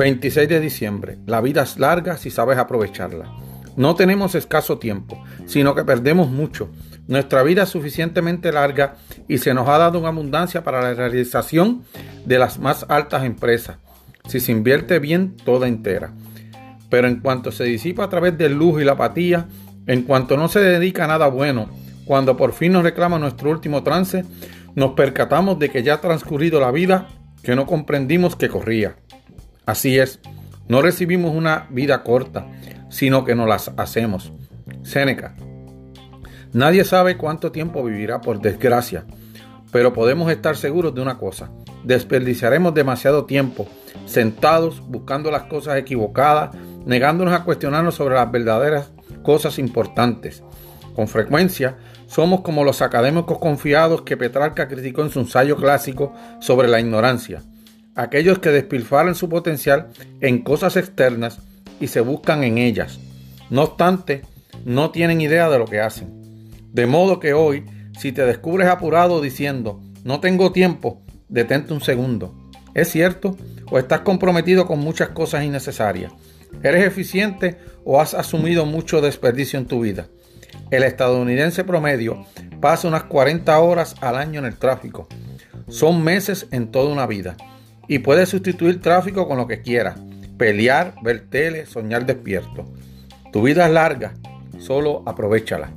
26 de diciembre. La vida es larga si sabes aprovecharla. No tenemos escaso tiempo, sino que perdemos mucho. Nuestra vida es suficientemente larga y se nos ha dado una abundancia para la realización de las más altas empresas, si se invierte bien toda entera. Pero en cuanto se disipa a través del lujo y la apatía, en cuanto no se dedica a nada bueno, cuando por fin nos reclama nuestro último trance, nos percatamos de que ya ha transcurrido la vida que no comprendimos que corría. Así es, no recibimos una vida corta, sino que nos las hacemos. Séneca. Nadie sabe cuánto tiempo vivirá por desgracia, pero podemos estar seguros de una cosa. Desperdiciaremos demasiado tiempo sentados buscando las cosas equivocadas, negándonos a cuestionarnos sobre las verdaderas cosas importantes. Con frecuencia somos como los académicos confiados que Petrarca criticó en su ensayo clásico sobre la ignorancia aquellos que despilfarran su potencial en cosas externas y se buscan en ellas. No obstante, no tienen idea de lo que hacen. De modo que hoy, si te descubres apurado diciendo, no tengo tiempo, detente un segundo. ¿Es cierto? ¿O estás comprometido con muchas cosas innecesarias? ¿Eres eficiente o has asumido mucho desperdicio en tu vida? El estadounidense promedio pasa unas 40 horas al año en el tráfico. Son meses en toda una vida y puedes sustituir tráfico con lo que quieras. Pelear, ver tele, soñar despierto. Tu vida es larga, solo aprovechala.